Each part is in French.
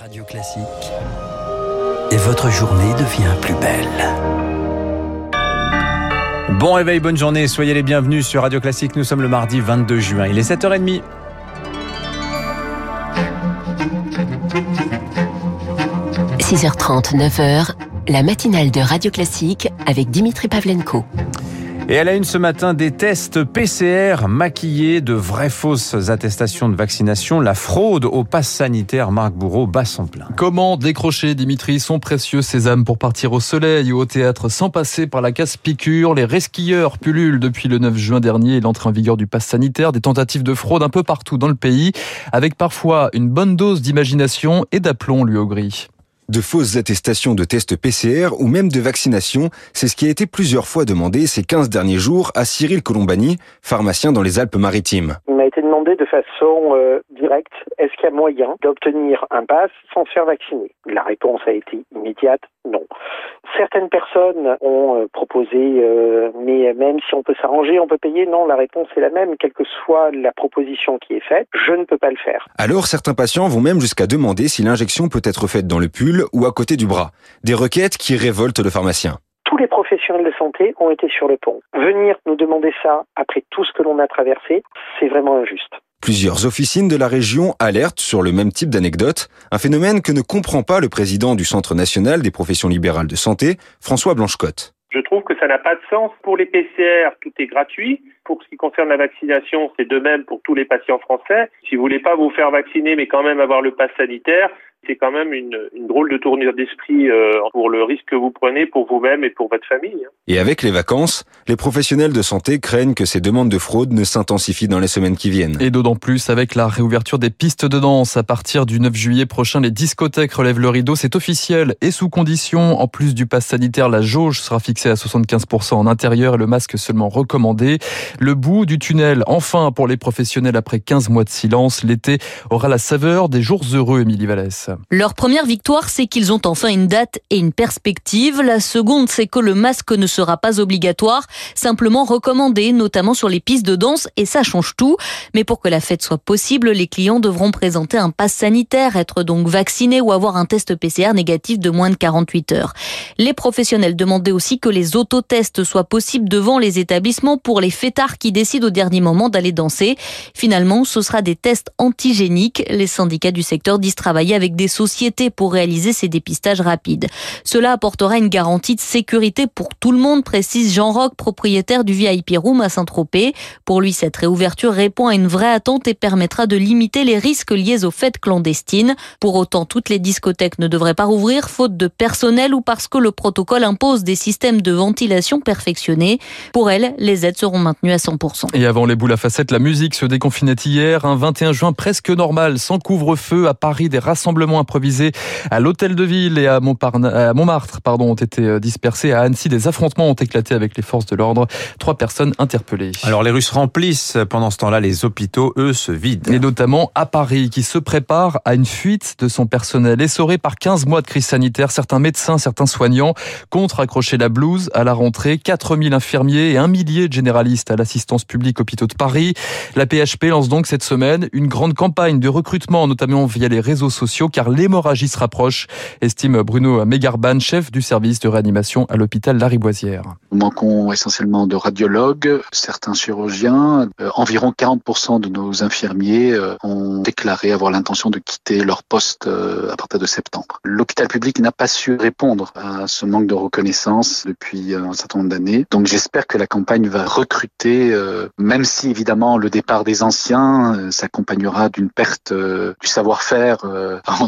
Radio Classique. Et votre journée devient plus belle. Bon réveil, bonne journée, soyez les bienvenus sur Radio Classique. Nous sommes le mardi 22 juin, il est 7h30. – 6h30, 9h, la matinale de Radio Classique avec Dimitri Pavlenko. Et elle a une ce matin des tests PCR maquillés de vraies fausses attestations de vaccination. La fraude au pass sanitaire, Marc Bourreau bat son plein. Comment décrocher, Dimitri, son précieux sésame pour partir au soleil ou au théâtre sans passer par la casse-piqûre Les resquilleurs pullulent depuis le 9 juin dernier l'entrée en vigueur du pass sanitaire. Des tentatives de fraude un peu partout dans le pays, avec parfois une bonne dose d'imagination et d'aplomb, lui au gris de fausses attestations de tests PCR ou même de vaccination, c'est ce qui a été plusieurs fois demandé ces 15 derniers jours à Cyril Colombani, pharmacien dans les Alpes-Maritimes. Il m'a été demandé de façon euh, directe, est-ce qu'il y a moyen d'obtenir un pass sans se faire vacciner? La réponse a été immédiate, non. Certaines personnes ont euh, proposé, euh, mais même si on peut s'arranger, on peut payer. Non, la réponse est la même, quelle que soit la proposition qui est faite, je ne peux pas le faire. Alors certains patients vont même jusqu'à demander si l'injection peut être faite dans le pull ou à côté du bras. Des requêtes qui révoltent le pharmacien tous les professionnels de santé ont été sur le pont. Venir nous demander ça après tout ce que l'on a traversé, c'est vraiment injuste. Plusieurs officines de la région alertent sur le même type d'anecdote, un phénomène que ne comprend pas le président du Centre national des professions libérales de santé, François Blanchecotte. Je trouve que ça n'a pas de sens. Pour les PCR, tout est gratuit. Pour ce qui concerne la vaccination, c'est de même pour tous les patients français. Si vous voulez pas vous faire vacciner, mais quand même avoir le pass sanitaire, c'est quand même une, une, drôle de tournure d'esprit euh, pour le risque que vous prenez pour vous-même et pour votre famille. Hein. Et avec les vacances, les professionnels de santé craignent que ces demandes de fraude ne s'intensifient dans les semaines qui viennent. Et d'autant plus avec la réouverture des pistes de danse à partir du 9 juillet prochain, les discothèques relèvent le rideau, c'est officiel et sous condition. En plus du pass sanitaire, la jauge sera fixée à 75% en intérieur et le masque seulement recommandé. Le bout du tunnel, enfin pour les professionnels après 15 mois de silence, l'été aura la saveur des jours heureux, Émilie Vallès. Leur première victoire, c'est qu'ils ont enfin une date et une perspective. La seconde, c'est que le masque ne sera pas obligatoire, simplement recommandé, notamment sur les pistes de danse, et ça change tout. Mais pour que la fête soit possible, les clients devront présenter un pass sanitaire, être donc vaccinés ou avoir un test PCR négatif de moins de 48 heures. Les professionnels demandaient aussi que les autotests soient possibles devant les établissements pour les fêtards qui décident au dernier moment d'aller danser. Finalement, ce sera des tests antigéniques. Les syndicats du secteur disent travailler avec des sociétés pour réaliser ces dépistages rapides. Cela apportera une garantie de sécurité pour tout le monde, précise Jean Roch, propriétaire du VIP Room à Saint-Tropez. Pour lui, cette réouverture répond à une vraie attente et permettra de limiter les risques liés aux fêtes clandestines. Pour autant, toutes les discothèques ne devraient pas rouvrir faute de personnel ou parce que le protocole impose des systèmes de ventilation perfectionnés. Pour elles, les aides seront maintenues à 100%. Et avant les boules à facettes, la musique se déconfinait hier. Un 21 juin presque normal, sans couvre-feu à Paris, des rassemblements improvisés à l'hôtel de ville et à, Montmartre pardon, ont été euh, dispersés. À Annecy, des affrontements ont éclaté avec les forces de l'ordre. Trois personnes interpellées. Alors les Russes remplissent pendant ce temps-là les hôpitaux, eux, se vident. Et notamment à Paris, qui se prépare à une fuite de son personnel. Essoré par 15 mois de crise sanitaire, certains médecins, certains soignants comptent raccrocher la blouse à la rentrée. 4000 infirmiers et un millier de généralistes à l'assistance publique hôpitaux de Paris. La PHP lance donc cette semaine une grande campagne de recrutement, notamment via les réseaux sociaux, car l'hémorragie se rapproche, estime Bruno Mégarban, chef du service de réanimation à l'hôpital Lariboisière. Nous manquons essentiellement de radiologues, certains chirurgiens. Euh, environ 40% de nos infirmiers euh, ont déclaré avoir l'intention de quitter leur poste euh, à partir de septembre. L'hôpital public n'a pas su répondre à ce manque de reconnaissance depuis un certain nombre d'années. Donc j'espère que la campagne va recruter, même si évidemment le départ des anciens s'accompagnera d'une perte du savoir-faire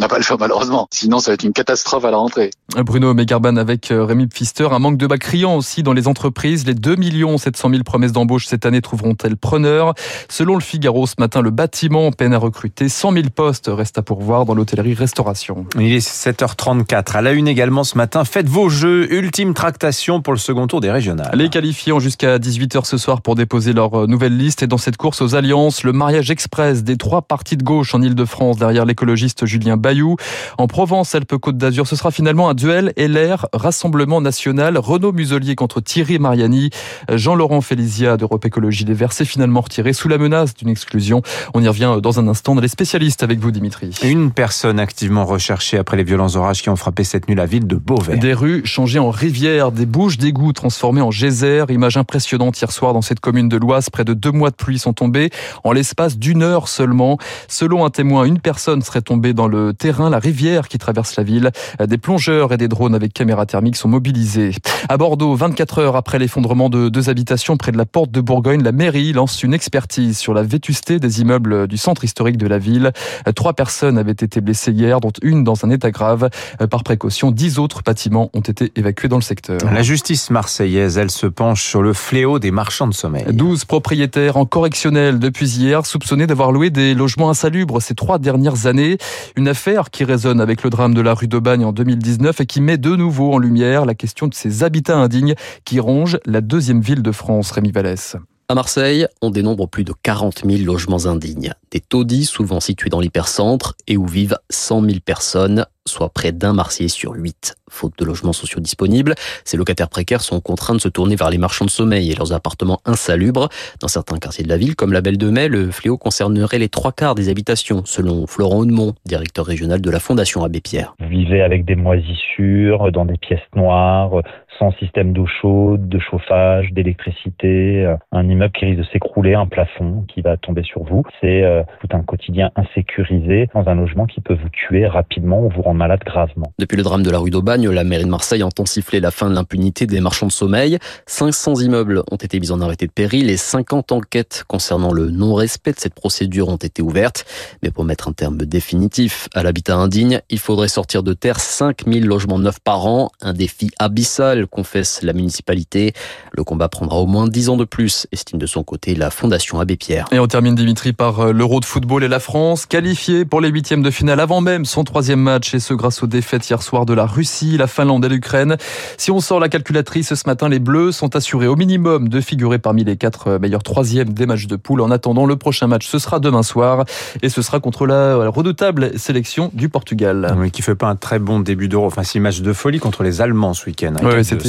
n'a pas le choix malheureusement. Sinon, ça va être une catastrophe à la rentrée. Bruno Megarban avec euh, Rémi Pfister. Un manque de bas criant aussi dans les entreprises. Les 2 700 000 promesses d'embauche cette année trouveront-elles preneur? Selon le Figaro, ce matin, le bâtiment peine à recruter. 100 000 postes restent à pourvoir dans l'hôtellerie-restauration. Il est 7h34. À la une également ce matin, faites vos jeux. Ultime tractation pour le second tour des régionales. Les qualifiés ont jusqu'à 18h ce soir pour déposer leur euh, nouvelle liste. Et dans cette course aux alliances, le mariage express des trois partis de gauche en Ile-de-France derrière l'écologiste Julien Bay Mayou. En Provence-Alpes-Côte d'Azur, ce sera finalement un duel LR Rassemblement National. Renaud Muselier contre Thierry Mariani. Jean-Laurent Félizia d'Europe Écologie Les Verts s'est finalement retiré sous la menace d'une exclusion. On y revient dans un instant. A les spécialistes avec vous, Dimitri. Une personne activement recherchée après les violents orages qui ont frappé cette nuit la ville de Beauvais. Des rues changées en rivières, des bouches d'égout transformées en geysers. Image impressionnante hier soir dans cette commune de l'Oise. Près de deux mois de pluie sont tombés en l'espace d'une heure seulement. Selon un témoin, une personne serait tombée dans le terrain, la rivière qui traverse la ville. Des plongeurs et des drones avec caméras thermiques sont mobilisés. À Bordeaux, 24 heures après l'effondrement de deux habitations près de la porte de Bourgogne, la mairie lance une expertise sur la vétusté des immeubles du centre historique de la ville. Trois personnes avaient été blessées hier, dont une dans un état grave. Par précaution, dix autres bâtiments ont été évacués dans le secteur. La justice marseillaise, elle se penche sur le fléau des marchands de sommeil. 12 propriétaires en correctionnel depuis hier, soupçonnés d'avoir loué des logements insalubres ces trois dernières années. Une affaire qui résonne avec le drame de la rue de Bagne en 2019 et qui met de nouveau en lumière la question de ces habitats indignes qui rongent la deuxième ville de France, Rémi Vallès. À Marseille, on dénombre plus de 40 000 logements indignes. Des taudis souvent situés dans l'hypercentre et où vivent 100 000 personnes, soit près d'un Marseillais sur huit. Faute de logements sociaux disponibles, ces locataires précaires sont contraints de se tourner vers les marchands de sommeil et leurs appartements insalubres. Dans certains quartiers de la ville, comme la Belle de Mai, le fléau concernerait les trois quarts des habitations, selon Florent Audemont, directeur régional de la Fondation Abbé Pierre. Vous vivez avec des moisissures, dans des pièces noires, sans système d'eau chaude, de chauffage, d'électricité, un immeuble qui risque de s'écrouler, un plafond qui va tomber sur vous. C'est euh, tout un quotidien insécurisé dans un logement qui peut vous tuer rapidement ou vous rendre malade gravement. Depuis le drame de la rue d'Aubagne, la mairie de Marseille entend siffler la fin de l'impunité des marchands de sommeil. 500 immeubles ont été mis en arrêté de péril et 50 enquêtes concernant le non-respect de cette procédure ont été ouvertes. Mais pour mettre un terme définitif à l'habitat indigne, il faudrait sortir de terre 5000 logements neufs par an. Un défi abyssal, confesse la municipalité. Le combat prendra au moins 10 ans de plus, estime de son côté la Fondation Abbé Pierre. Et on termine Dimitri par euh, l'Euro de football et la France, qualifiée pour les huitièmes de finale avant même son troisième match, et ce grâce aux défaites hier soir de la Russie, la Finlande et l'Ukraine. Si on sort la calculatrice ce matin, les Bleus sont assurés au minimum de figurer parmi les quatre euh, meilleurs troisièmes des matchs de poule. En attendant, le prochain match, ce sera demain soir, et ce sera contre la redoutable sélection du Portugal. Oui, qui fait pas un très bon début d'Euro. Enfin, six matchs de folie contre les Allemands ce week-end. Hein, oui, c'était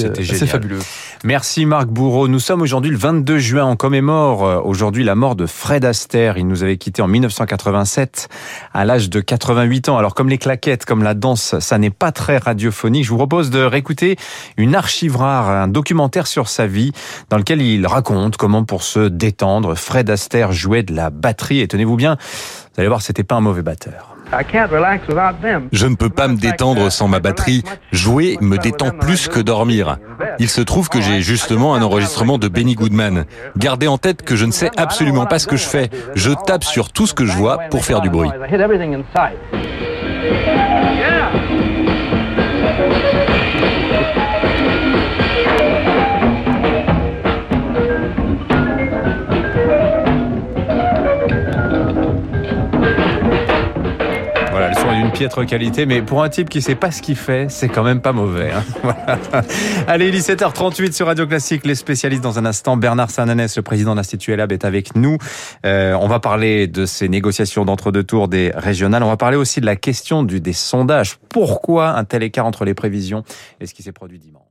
fabuleux. Merci Marc Bourreau. Nous sommes aujourd'hui le 22 juin. On commémore euh, aujourd'hui la mort de Fred Astaire. Il nous avait quitté en 1987 à l'âge de 88 ans. Alors comme les claquettes, comme la danse, ça n'est pas très radiophonique. Je vous propose de réécouter une archive rare, un documentaire sur sa vie dans lequel il raconte comment pour se détendre, Fred Astaire jouait de la batterie. Et tenez-vous bien, vous allez voir, c'était pas un mauvais batteur. Je ne peux pas me détendre sans ma batterie. Jouer me détend plus que dormir. Il se trouve que j'ai justement un enregistrement de Benny Goodman. Gardez en tête que je ne sais absolument pas ce que je fais. Je tape sur tout ce que je vois pour faire du bruit. Piètre qualité, mais pour un type qui sait pas ce qu'il fait, c'est quand même pas mauvais. Hein. Allez, 17h38 sur Radio Classique, les spécialistes dans un instant. Bernard Sananès, le président de l'Institut Elab, est avec nous. Euh, on va parler de ces négociations d'entre-deux tours des régionales. On va parler aussi de la question des sondages. Pourquoi un tel écart entre les prévisions et ce qui s'est produit dimanche?